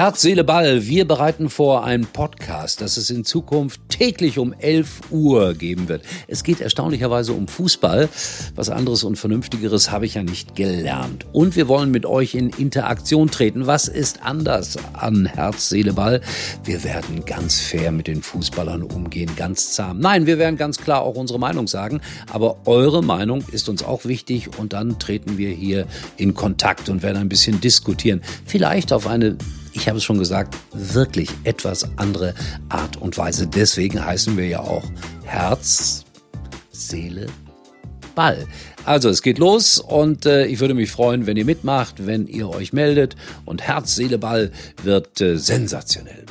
Herz, Seele, Ball. Wir bereiten vor einen Podcast, das es in Zukunft täglich um 11 Uhr geben wird. Es geht erstaunlicherweise um Fußball. Was anderes und Vernünftigeres habe ich ja nicht gelernt. Und wir wollen mit euch in Interaktion treten. Was ist anders an Herz, Seele, Ball? Wir werden ganz fair mit den Fußballern umgehen, ganz zahm. Nein, wir werden ganz klar auch unsere Meinung sagen. Aber eure Meinung ist uns auch wichtig und dann treten wir hier in Kontakt und werden ein bisschen diskutieren. Vielleicht auf eine ich habe es schon gesagt, wirklich etwas andere Art und Weise. Deswegen heißen wir ja auch Herz, Seele, Ball. Also es geht los und äh, ich würde mich freuen, wenn ihr mitmacht, wenn ihr euch meldet und Herz, Seele, Ball wird äh, sensationell.